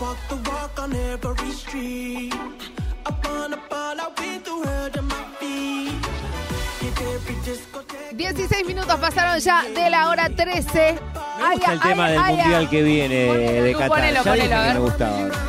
walk the walk on every street. I wanna ball out with the world at my feet. Hit every discotheque. 16 minutos pasaron ya de la hora 13. Me gusta el tema del mundial que viene de Qatar. ponelo, Ya ponelo, a que ver. me gustaba.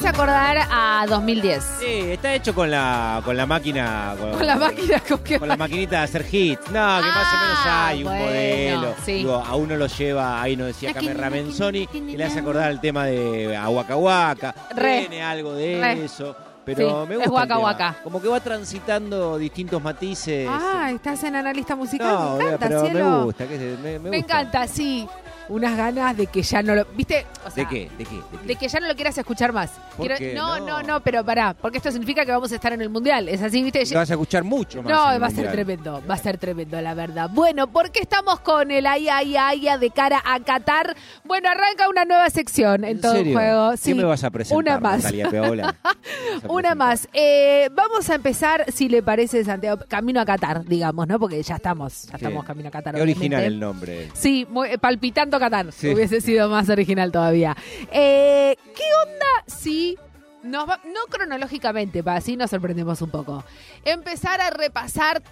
Hace acordar a 2010. Sí, está hecho con la, con la máquina. Con, Con la máquina con que con la maquinita de hacer hits. No, que más o menos Ah, hay un bueno, modelo. sí. Digo, a uno lo lleva, ahí nos decía Came Ramenzoni, y le hace acordar el tema de Aguaca Huaca. Re. Tiene algo de Re. eso. Sí, Pero me es gusta. tema. Waka. Como que va transitando distintos matices. Ah, estás en analista musical. no, me encanta, pero cielo. me gusta. ¿qué? Me, me Me gusta. encanta, sí. Unas ganas de que ya no lo. ¿Viste? O sea, ¿De qué? ¿De qué? ¿De qué? De que ya no lo quieras escuchar más. ¿Por Quiero- qué? No, no, No. no, pero pará. Porque esto significa que vamos a estar en el mundial. Es así, ¿viste? Lo vas a escuchar mucho más. No, va a ser tremendo, va a ser tremendo, la verdad. Bueno, ¿por qué estamos con el ay, ay, ay de cara a Qatar? Bueno, arranca una nueva sección en, ¿En todo serio? el juego. ¿Qué Sí, me vas a presentar, Una más. Una más. Eh, vamos a empezar, si le parece, Santiago, camino a Qatar, digamos, ¿no? Porque ya estamos, ya Sí. estamos camino a Qatar. Qué original el nombre. Sí, muy- palpitando Sí. Hubiese sido más original todavía. Eh, ¿Qué onda si nos va- no cronológicamente, para así nos sorprendemos un poco? Empezar a repasar,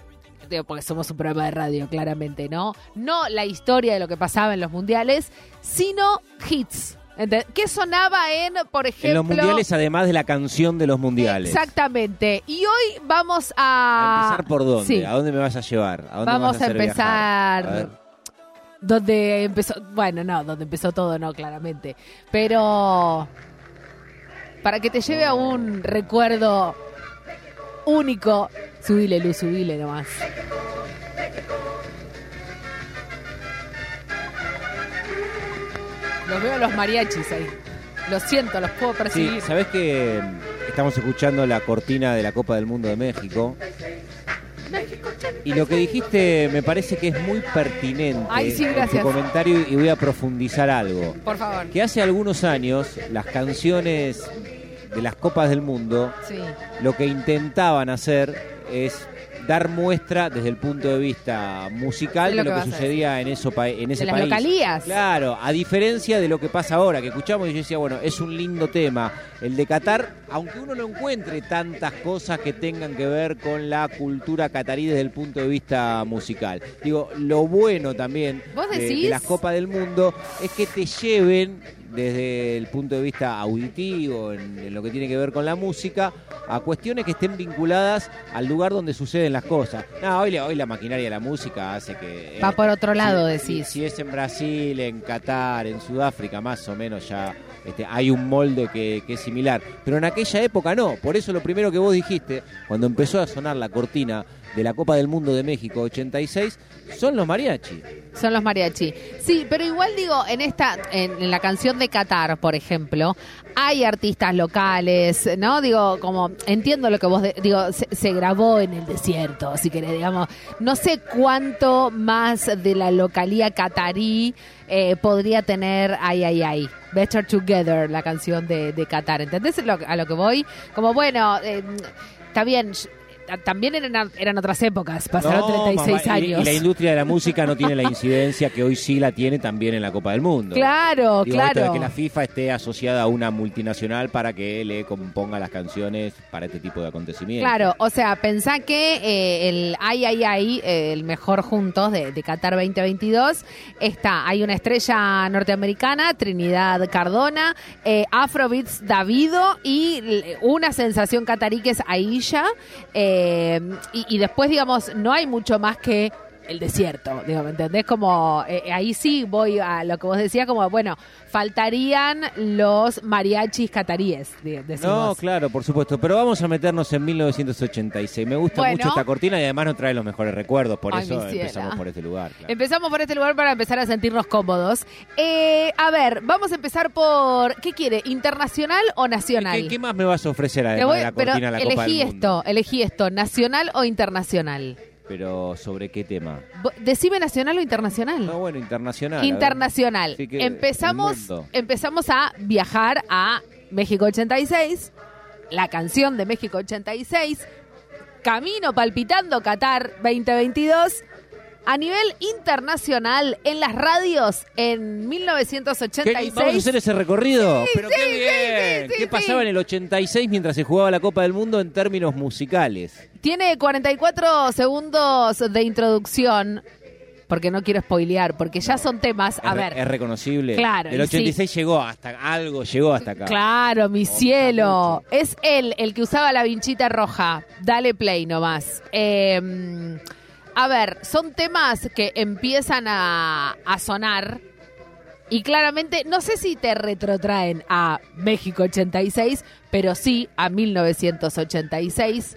digo, porque somos un programa de radio, claramente, ¿no? No la historia de lo que pasaba en los mundiales, sino hits. ¿Ente- ¿Qué sonaba en, por ejemplo... En los mundiales, además de la canción de los mundiales. Exactamente. Y hoy vamos ¿A a... empezar por dónde? Sí. ¿A dónde me vas a llevar? ¿A dónde me Vamos vas a empezar. Donde empezó, bueno, no, donde empezó todo, no, claramente. Pero para que te lleve a un recuerdo único, subile, Luz, subile nomás. Los veo los mariachis ahí. Lo siento, los puedo Sí, percibir. ¿sabés que mm, estamos escuchando la cortina de la Copa del Mundo de México? Y lo que dijiste me parece que es muy pertinente Ay, sí, en tu comentario y voy a profundizar algo. Por favor. Que hace algunos años las canciones de las Copas del Mundo Sí. lo que intentaban hacer es dar muestra desde el punto de vista musical lo de lo que sucedía en, eso en ese De las país. localías. Claro, a diferencia de lo que pasa ahora, que escuchamos y yo decía, bueno, es un lindo tema. El de Qatar, aunque uno no encuentre tantas cosas que tengan que ver con la cultura catarí desde el punto de vista musical. Digo, lo bueno también ¿Vos de, de las Copas del Mundo es que te lleven desde el punto de vista auditivo, en, en lo que tiene que ver con la música, a cuestiones que estén vinculadas al lugar donde suceden las cosas. No, hoy, la- hoy la maquinaria de la música hace que... Va eh, por otro lado, si- decís. Si, si es en Brasil, en Qatar, en Sudáfrica, más o menos ya este, hay un molde que, que es similar. Pero en aquella época no. Por eso lo primero que vos dijiste, cuando empezó a sonar la cortina de la Copa del Mundo de México 86, son los mariachi. Son los mariachi. Sí, pero igual digo, en esta, en, la canción de Qatar, por ejemplo, hay artistas locales, ¿no? Digo, como, entiendo lo que vos, de- digo, se, se grabó en el desierto, si querés, digamos. No sé cuánto más de la localía catarí eh, podría tener Ay, ay, ay. Better Together, la canción de, de Qatar. ¿Entendés lo- a lo que voy? Como, bueno, eh, está bien. También eran, eran otras épocas, pasaron No, 36 mamá, años. Y, la industria de la música no tiene la incidencia que hoy sí la tiene también en la Copa del Mundo. Claro, Digo, esto de claro. que la FIFA esté asociada a una multinacional para que le componga las canciones para este tipo de acontecimientos. Claro, o sea, pensá que eh, el Ay, ay, ay, eh, el mejor juntos de, de Qatar 2022, está, hay una estrella norteamericana, Trinidad Cardona, eh, Afrobeats Davido y una sensación catarí que es Aisha. eh, y, y después, digamos, no hay mucho más que el desierto, digo, ¿me entendés? Como, eh, ahí sí voy a lo que vos decías, como, bueno, faltarían los mariachis cataríes, de- No, decimos. claro, por supuesto. Pero vamos a meternos en 1986. Me gusta Bueno. mucho esta cortina y además nos trae los mejores recuerdos. Por Ay, eso empezamos por este lugar. claro. Empezamos por este lugar para empezar a sentirnos cómodos. Eh, a ver, vamos a empezar por. ¿Qué quiere? ¿Internacional o nacional? ¿Qué, qué más me vas a ofrecer además voy- de la cortina la Copa elegí del Mundo? esto, elegí esto, ¿nacional o internacional? Pero ¿sobre qué tema? Decime nacional o internacional. No, bueno, internacional. internacional. Que empezamos, empezamos a viajar a México 86, la canción de México 86, Camino palpitando Qatar 2022. A nivel internacional, en las radios, en ¿Qué- 1986. Vamos a hacer ese recorrido. Sí, Pero sí, qué sí, bien. sí, sí, ¿Qué sí. pasaba en el 86 mientras se jugaba la Copa del Mundo en términos musicales? Tiene 44 segundos de introducción, porque no quiero spoilear, porque ya son temas. A es, ver. Es reconocible. Claro, El y 86 llegó hasta algo, llegó hasta acá. Claro, mi cielo. Es él el que usaba la vinchita roja. Dale play nomás. Eh, a ver, son temas que empiezan a, sonar y claramente, no sé si te retrotraen a México 86, pero sí a 1986.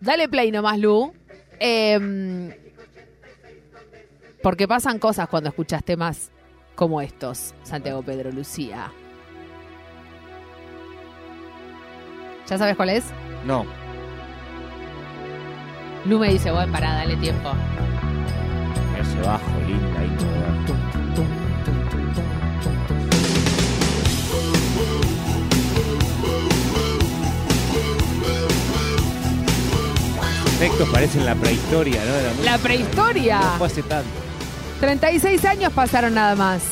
Dale play nomás, Lu. Eh, porque pasan cosas cuando escuchas temas como estos, Santiago Pedro Lucía. ¿Ya sabes cuál es? No. Lu me dice, bueno, pará, dale tiempo. Ese bajo, linda ¿verdad? Los efectos parecen la prehistoria, ¿no? De la música. La prehistoria. No fue hace tanto. 36 años pasaron nada más.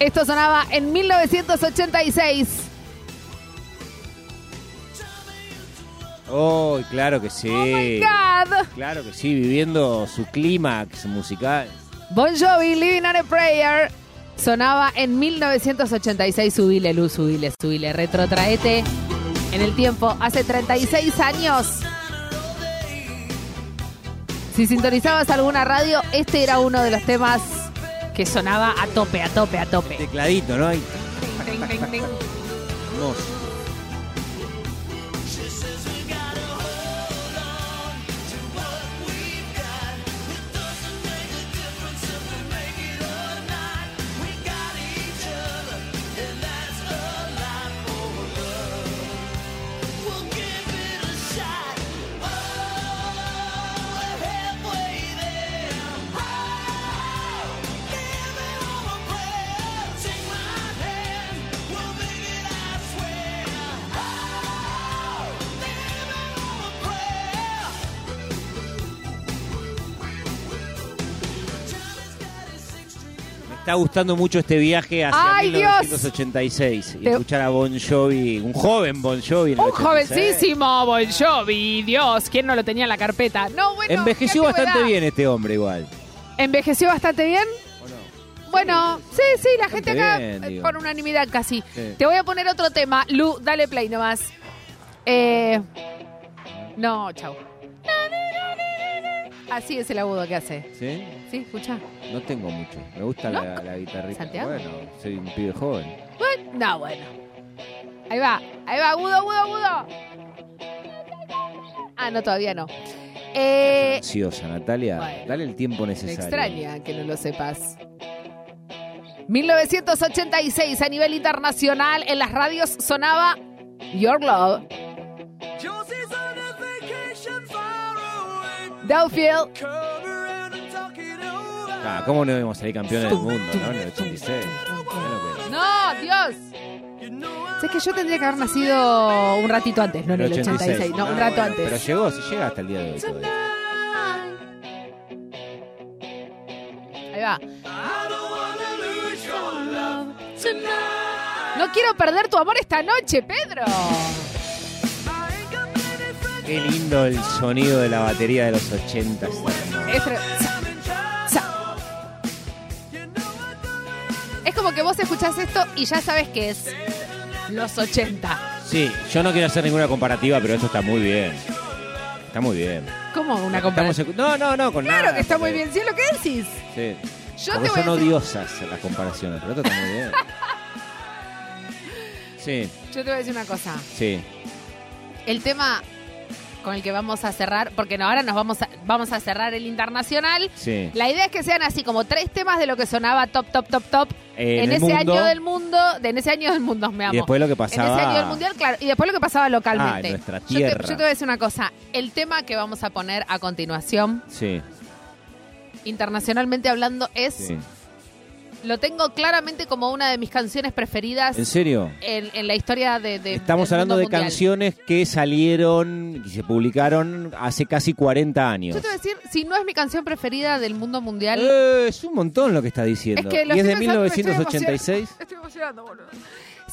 Esto sonaba en 1986. Oh, claro que sí. Oh my God. Claro que sí, viviendo su clímax musical. Bon Jovi, Living on a Prayer. Sonaba en 1986. Subile, Luz, subile, subile. Retrotraete en el tiempo. Hace 36 años. Si sintonizabas alguna radio, este era uno de los temas que sonaba a tope, a tope, a tope. Tecladito, ¿no? Hermoso. Está gustando mucho este viaje hacia ¡Ay, 1986 y Te- escuchar a Bon Jovi, un joven Bon Jovi. en Un 86. jovencísimo Bon Jovi, Dios, ¿quién no lo tenía en la carpeta? No, bueno. Envejeció bastante bien este hombre igual. ¿Envejeció bastante bien? Bueno, sí, sí, la gente acá bien, eh, digo. por unanimidad casi. Sí. Te voy a poner otro tema. Lu, dale play nomás. Eh, no, chau. Así es el agudo que hace. ¿Sí? ¿Sí? Escucha. No tengo mucho. Me gusta ¿No? la, la guitarrita. ¿Santiago? Bueno, soy un pibe joven. Bueno, no, bueno. Ahí va, ahí va, agudo, agudo, agudo. Ah, no, todavía no. Eh, Ansiosa, Natalia. bueno. Dale el tiempo Me necesario. extraña que no lo sepas. 1986 a nivel internacional en las radios sonaba Your Love, over. Ah, ¿Cómo no debemos salir campeones del mundo, no? En el 86. Mirá lo que- No, Dios. I Sé que yo tendría que haber nacido un ratito antes, no en el 86, no, un rato bueno, Pero antes. llegó, si llega hasta el día de hoy. todavía. Ahí va. No quiero perder tu amor esta noche, Pedro. Qué lindo el sonido de la batería de los 80. Es, como que vos escuchás esto y ya sabes que es los 80. Sí, yo no quiero hacer ninguna comparativa, pero esto está muy bien. Está muy bien. ¿Cómo una Estamos comparación? escu- no, no, no, con Claro nada. que está muy bien, ¿sí es lo que decís? Sí. Yo Porque te voy a son decir- odiosas las comparaciones, pero esto está muy bien. Sí, Yo te voy a decir una cosa. sí. El tema con el que vamos a cerrar, porque no, ahora nos vamos a, vamos a cerrar el internacional. Sí. La idea es que sean así como tres temas de lo que sonaba top, top, top, top Eh, en, en ese mundo. año del mundo, de en ese año del mundo, me amo. Y después lo que En pasaba. ese año del mundial, claro, y después lo que pasaba localmente. Ah, en nuestra Yo te-. Yo te, voy a decir una cosa, el tema que vamos a poner a continuación Sí. internacionalmente hablando, es. Sí. Lo tengo claramente como una de mis canciones preferidas ¿En serio? en, en la historia de. de- Estamos del hablando mundo de mundial. canciones que salieron y se publicaron hace casi 40 años. Yo te voy a decir, si no es mi canción preferida del mundo mundial. Eh, es un montón lo que está es diciendo. que lo y es de pensando, me estoy 1986. emocionando. Estoy emocionando, boludo.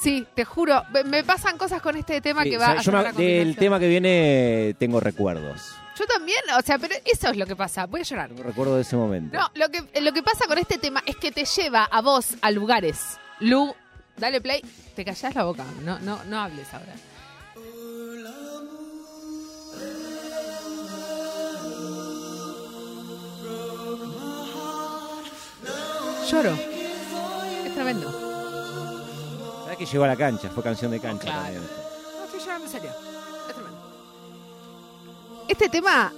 Sí, te juro, me- pasan cosas con este tema Sí, que o va sea, a yo me- del tema que viene tengo recuerdos. Yo también, o sea, pero eso es lo que pasa. Voy a llorar. Tengo recuerdos de ese momento. No, lo que, lo que pasa con este tema es que te lleva a vos a lugares. Lu, dale play, te callás la boca, no, no, no hables ahora. Lloro. Es tremendo. ¿Sabes que llegó a la cancha? Fue canción de cancha Claro. también. No estoy llorando en serio. Este tema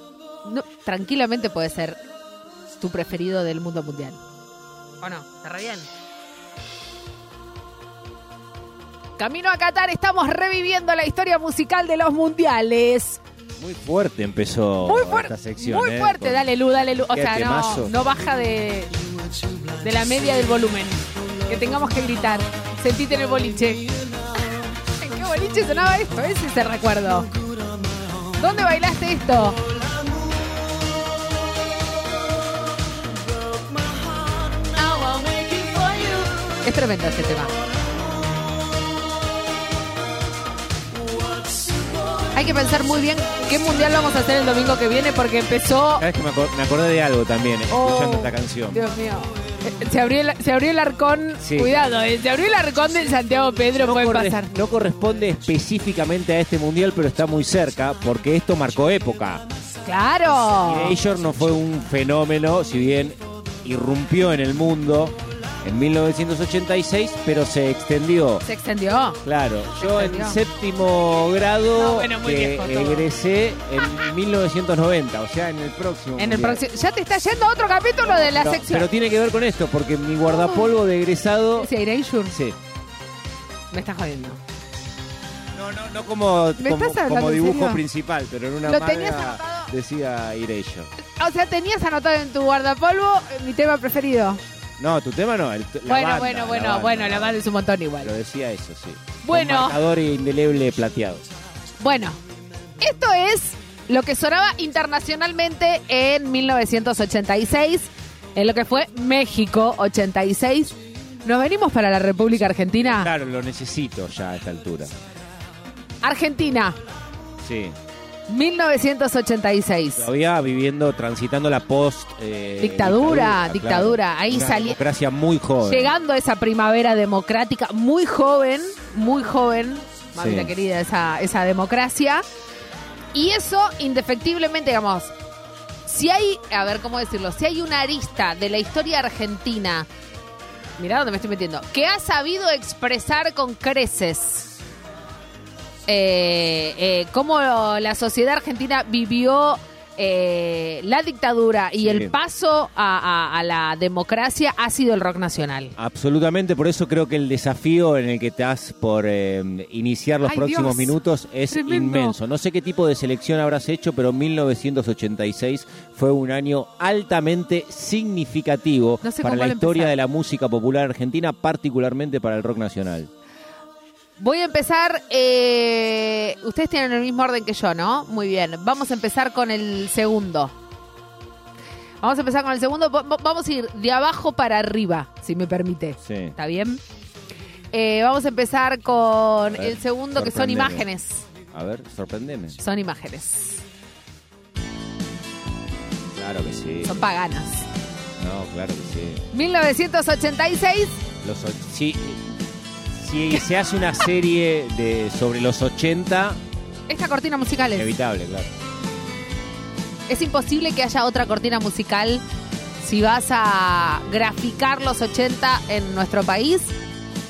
no, tranquilamente puede ser tu preferido del mundo mundial. ¿O no? ¿Está re bien? Camino a Qatar, estamos reviviendo la historia musical de los mundiales. Muy fuerte empezó Muy esta sección. muy ¿eh? fuerte, dale Lu, dale Lu. O Qué sea, no, no baja de, de la media del volumen. Que tengamos que gritar. Sentite en el boliche. ¿En qué boliche sonaba esto? Ese es el recuerdo. ¿Dónde bailaste esto? Es tremendo este tema. Hay que pensar muy bien qué mundial vamos a hacer el domingo que viene porque empezó ¿Sabes que me, acor- me acordé de algo también, escuchando Oh, esta canción? Dios mío. Se abrió, el, se abrió el arcón. Sí. Cuidado, eh, se abrió el arcón del Santiago Pedro. No, puede corre- pasar. no corresponde específicamente a este mundial, pero está muy cerca, porque esto marcó época. ¡Claro! Erasure no fue un fenómeno, si bien irrumpió en el mundo en 1986, pero se extendió. Se extendió. Claro, yo en séptimo grado No, bueno, muy que egresé en 1990, o sea, en el próximo. En el próximo. Ya te está yendo a otro capítulo de la sección. pero tiene que ver con esto, porque mi guardapolvo de egresado. Erasure. Sí. Me estás jodiendo. No, no, no como, ¿Me como, dibujo principal, pero en una ¿Lo tenías anotado? decía Erasure. O sea, tenías anotado en tu guardapolvo mi tema preferido. No, tu tema no. el- la bueno, banda, bueno, la bueno, banda, bueno, la banda es un montón igual. Lo decía eso, sí. Bueno. Con marcador indeleble plateado. Bueno, esto es lo que sonaba internacionalmente en 1986, en lo que fue México 86. Nos venimos para la República Argentina. Claro, lo necesito ya a esta altura. Argentina, Sí. 1986. Todavía viviendo, transitando la post. eh, Dictadura, dictadura. Ahí Una salí- democracia muy joven. Llegando a esa primavera democrática, muy joven, muy joven, mamita Sí. querida, esa, esa democracia. Y eso, indefectiblemente, digamos, si hay, a ver cómo decirlo, si hay una arista de la historia argentina, mirá dónde me estoy metiendo, que ha sabido expresar con creces eh, eh, cómo la sociedad argentina vivió eh, la dictadura y Sí. el paso a, a- a la democracia ha sido el rock nacional. Absolutamente, por eso creo que el desafío en el que estás por eh, iniciar los Ay, próximos Dios. minutos es Tremendo. inmenso. No sé qué tipo de selección habrás hecho, pero 1986 fue un año altamente significativo No sé para la historia empezar. de la música popular argentina, particularmente para el rock nacional. Voy a empezar, eh, ustedes tienen el mismo orden que yo, ¿no? Muy bien, vamos a empezar con el segundo. Vamos a empezar con el segundo, Va- va- vamos a ir de abajo para arriba, si me permite. Sí. ¿Está bien? Eh, vamos a empezar con ver, el segundo, que son imágenes. A ver, sorprendeme. Son imágenes. Claro que sí. Son paganas. No, claro que sí. 1986, Los, sí, si se hace una serie de sobre los 80, esta cortina musical es. inevitable, claro. Es imposible que haya otra cortina musical si vas a graficar los 80 en nuestro país.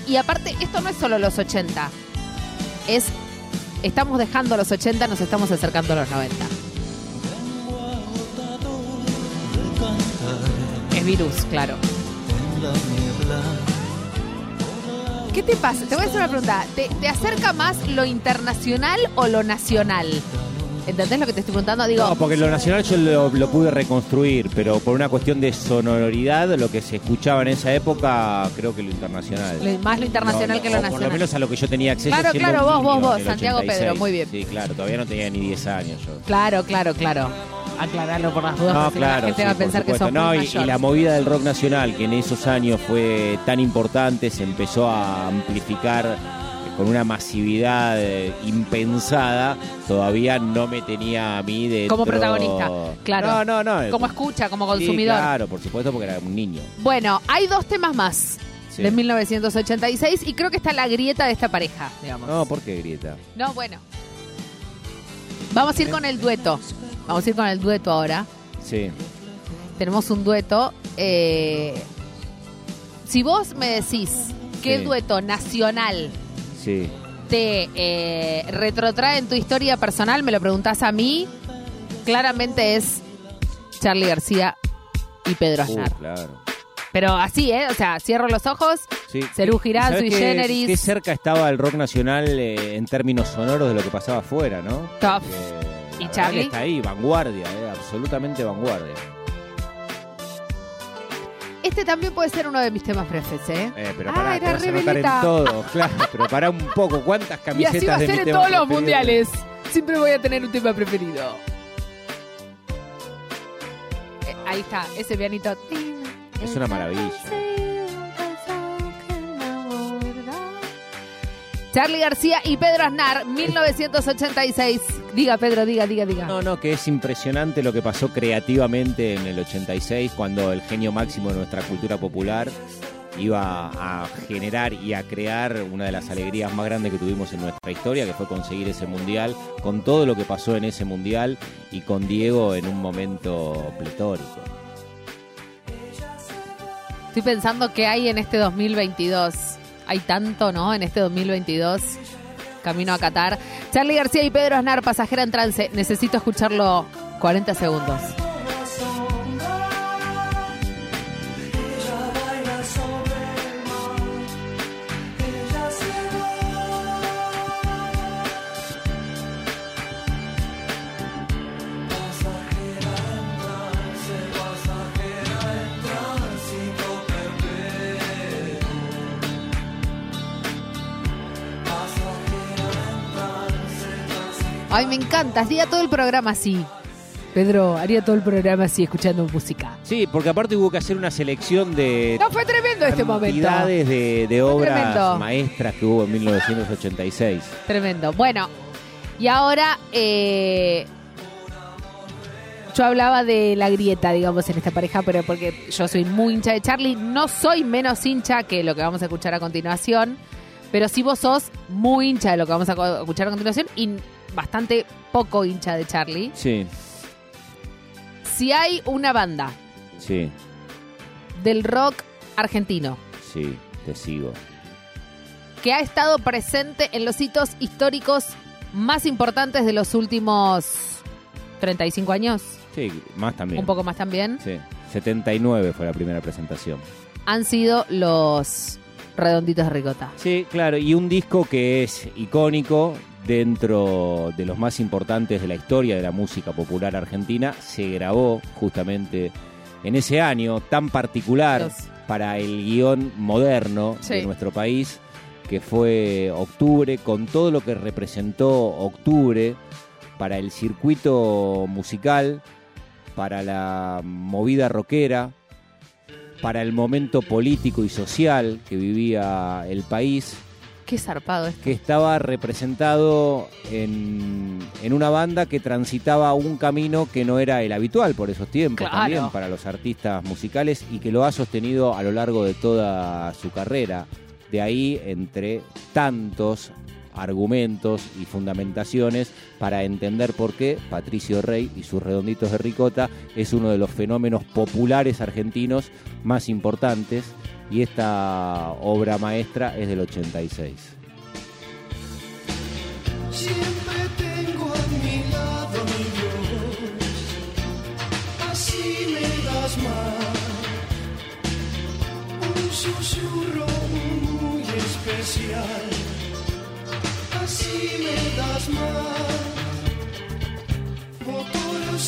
Y aparte, esto no es solo los 80. Es. Estamos dejando los 80, nos estamos acercando a los 90. Es virus, claro. ¿Qué te pasa? Te voy a hacer una pregunta. ¿Te, te acerca más lo internacional o lo nacional? ¿Entendés lo que te estoy preguntando? Digo, No, porque lo nacional yo lo, lo pude reconstruir, pero por una cuestión de sonoridad, lo que se escuchaba en esa época, creo que lo internacional. lo- más lo internacional No, que o lo Por lo nacional. menos a lo que yo tenía acceso. Claro, siendo claro, un vos, vos, niño vos, en el Santiago 86. Pedro, muy bien. Sí, claro, todavía no tenía ni 10 años yo. Claro, claro, claro. Aclararlo por las dudas, No, porque claro, la gente sí, va a pensar que sos No, y, y la movida del rock nacional, que en esos años fue tan importante, se empezó a amplificar eh, con una masividad eh, impensada, todavía no me tenía a mí de Como protagonista, claro. No, no, no. Como escucha, como Sí, consumidor. claro, por supuesto, porque era un niño. Bueno, hay dos temas más Sí. de 1986 y creo que está la grieta de esta pareja, digamos. No, ¿por qué grieta? No, bueno. Vamos a ir con el dueto. Vamos a ir con el dueto ahora. Sí. Tenemos un dueto. eh, si vos me decís qué Sí. dueto nacional Sí. te eh, retrotrae en tu historia personal, me lo preguntás a mí, claramente es Charlie García y Pedro Uh, Aznar. claro. Pero así, ¿eh? O sea, cierro los ojos. Sí. Cerú Girán, ¿Sabés Sui qué- Generis. Qué cerca estaba el rock nacional eh, en términos sonoros de lo que pasaba afuera, ¿no? Top. Eh, ¿Y la verdad Charlie? Está ahí, vanguardia, eh, absolutamente vanguardia. Este también puede ser uno de mis temas prefes, ¿eh? Eh, pero Ah, pará, te era vas a re notar en todo, claro. Pero pará un poco, ¿cuántas Y camisetas así va a ser en todos los mundiales. Siempre voy a tener un tema preferido. Eh, ahí está, ese pianito. Es una maravilla. Charlie García y Pedro Aznar, 1986. Diga, Pedro, diga, diga, diga. No, no, que es impresionante lo que pasó creativamente en el 86, cuando el genio máximo de nuestra cultura popular iba a generar y a crear una de las alegrías más grandes que tuvimos en nuestra historia, que fue conseguir ese mundial, con todo lo que pasó en ese mundial y con Diego en un momento pletórico. Estoy pensando que hay en este 2022. Hay tanto, ¿no? En este 2022. Camino a Qatar. Charlie García y Pedro Aznar, pasajera en trance. Necesito escucharlo 40 segundos. Ay, me encanta. Haría todo el programa así. Pedro, haría todo el programa así, escuchando música. Sí, porque aparte hubo que hacer una selección de No, fue tremendo este momento. de, de obras tremendo. maestras que hubo en 1986. Tremendo. Bueno, y ahora eh, yo hablaba de la grieta, digamos, en esta pareja, pero porque yo soy muy hincha de Charlie, no soy menos hincha que lo que vamos a escuchar a continuación, pero sí vos sos muy hincha de lo que vamos a escuchar a continuación y bastante poco hincha de Charlie. Sí, Si hay una banda sí, del rock argentino sí, te sigo. que ha estado presente en los hitos históricos más importantes de los últimos 35 años, Sí, más también. un poco más también, Sí, 79 fue la primera presentación. han sido los redonditos de ricota. Sí, claro, y un disco que es icónico dentro de los más importantes de la historia de la música popular argentina, se grabó justamente en ese año tan particular para el guion moderno Sí. de nuestro país, que fue octubre, con todo lo que representó octubre para el circuito musical, para la movida rockera, para el momento político y social que vivía el país, Qué zarpado esto. que estaba representado en, en una banda que transitaba un camino que no era el habitual por esos tiempos Claro. también para los artistas musicales y que lo ha sostenido a lo largo de toda su carrera. De ahí, entre tantos argumentos y fundamentaciones para entender por qué Patricio Rey y sus redonditos de ricota es uno de los fenómenos populares argentinos más importantes y esta obra maestra es del 86. Siempre tengo a mi lado mi Dios, así me das más. Un susurro muy especial, así me das más. Motor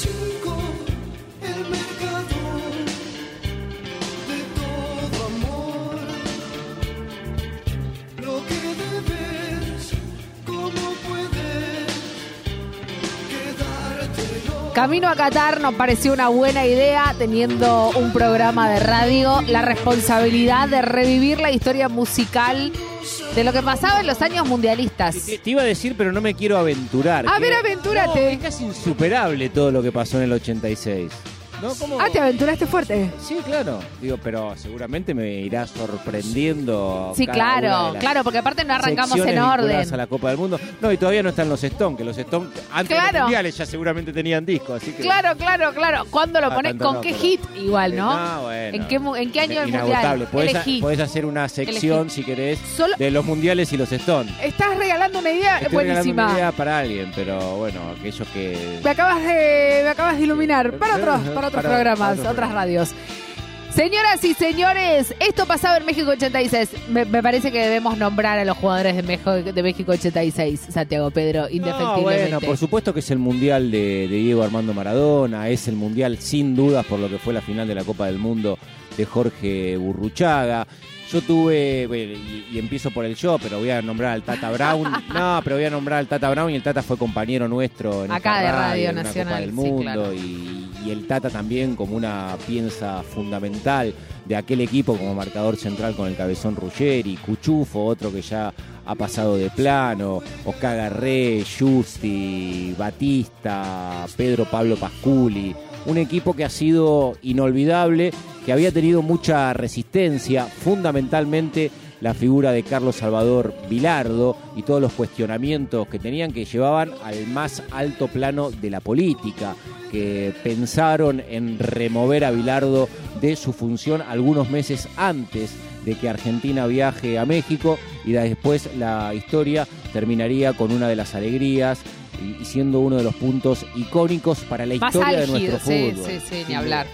Camino a Qatar nos pareció una buena idea teniendo un programa de radio, la responsabilidad de revivir la historia musical de lo que pasaba en los años mundialistas. Te, te iba a decir, pero no me quiero aventurar. A que- ver, aventúrate. No, es casi insuperable todo lo que pasó en el 86. ¿No? ¿Cómo? Ah, te aventuraste fuerte. Sí, claro. Digo, pero seguramente me irá sorprendiendo. Sí, cada claro, una de las claro, porque aparte no arrancamos secciones en orden. vinculadas a la Copa del Mundo. No, y todavía no están los Stones, que los Stones antes de Claro. los mundiales ya seguramente tenían disco, así que Claro, claro, claro. ¿Cuándo lo Ah, pones? tanto ¿Con no, qué pero- hit? Igual, ¿no? Ah, bueno. ¿En, qué, mu- ¿En qué año el Inagotable. mundial? Podés, Elegí. podés hacer una sección, si querés, Solo- de los mundiales y los Stones. Estás regalando una idea Estoy regalando buenísima. una idea para alguien, pero bueno, aquellos que... Me acabas de, me acabas de iluminar para otros, para otros Para- programas, para otros otras programas. radios. Señoras y señores, esto pasaba en México 86. Me, me parece que debemos nombrar a los jugadores de México, de México 86, Santiago Pedro, No, indefectiblemente. bueno, por supuesto que es el mundial de, de Diego Armando Maradona, es el mundial sin dudas por lo que fue la final de la Copa del Mundo de Jorge Burruchaga. Yo tuve, y, y empiezo por el yo, pero voy a nombrar al Tata Brown. No, pero voy a nombrar al Tata Brown y el Tata fue compañero nuestro en Acá de Radio en una Nacional, Copa del sí, Mundo claro. y, el Tata también como una pieza fundamental de aquel equipo como marcador central con el cabezón Ruggeri, Cuchufo, otro que ya ha pasado de plano, Oscar Garré, Justi, Batista, Pedro Pablo Pasculi, un equipo que ha sido inolvidable, que había tenido mucha resistencia, fundamentalmente la figura de Carlos Salvador Vilardo y todos los cuestionamientos que tenían que llevaban al más alto plano de la política, que pensaron en remover a Vilardo de su función algunos meses antes de que Argentina viaje a México y después la historia terminaría con una de las alegrías y siendo uno de los puntos icónicos para la Más historia de nuestro sí, fútbol. sí, sí, ni hablar.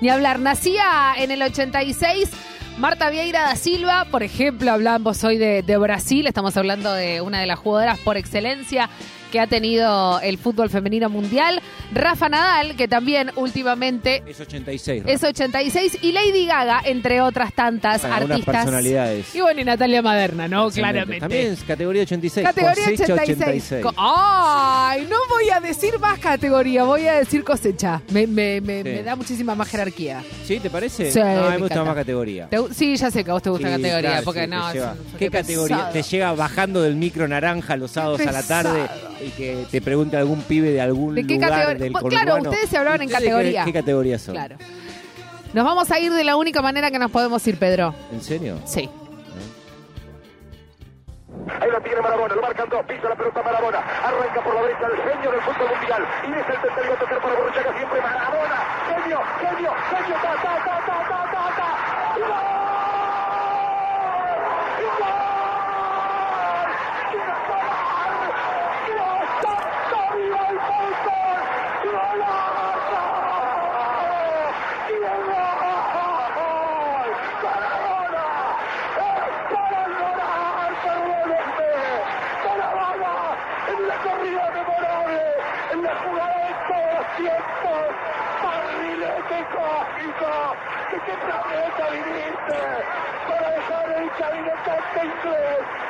Ni hablar. Nacía en el 86 Marta Vieira da Silva, por ejemplo, hablamos hoy de, de Brasil, estamos hablando de una de las jugadoras por excelencia que ha tenido el fútbol femenino mundial. Rafa Nadal, que también últimamente Es 86. es 86, y Lady Gaga, entre otras tantas Para artistas. personalidades. Y bueno, y Natalia Maderna, ¿no? Claramente. También es categoría 86. Categoría cosecha 86. Co- Ay, no voy a decir más categoría, voy a decir cosecha. Me, me, me, Sí. me da muchísima más jerarquía. ¿Sí? ¿Te parece? Sí, no, me me gusta más categoría. Sí, ya sé que a vos te gusta Sí, categoría, claro, porque sí, no. lleva- ¿Qué categoría? pesado. Te llega bajando del micro naranja los sábados a la tarde y que te pregunte algún pibe de algún ¿De qué lugar categoría? del Bueno, claro, ustedes se hablaban en ¿Ustedes qué- categoría. ¿Qué, categoría son? Claro. Nos vamos a ir de la única manera que nos podemos ir, Pedro. ¿En serio? Sí. Ahí lo tiene Marabona, lo marcan dos, pisa la pelota Marabona, arranca por la derecha el genio del fútbol mundial y es el tercero a tocar para Borruchaga siempre Marabona, genio, genio, genio, ta, ta, ta, ta, ta, ta, ta. ¡Y gol! ¡Y gol! ¡Y gol! ¡Dios, santo, viva el fútbol! ¡Golazo! ¡Y el gol! ¡Maradona! ¡Es para llorar, perdónenme! ¡Maradona! En la corrida memorable, en la jugada de todos los tiempos, barrilete cósmico, que qué planeta viniste, para dejar el cabinetante inglés,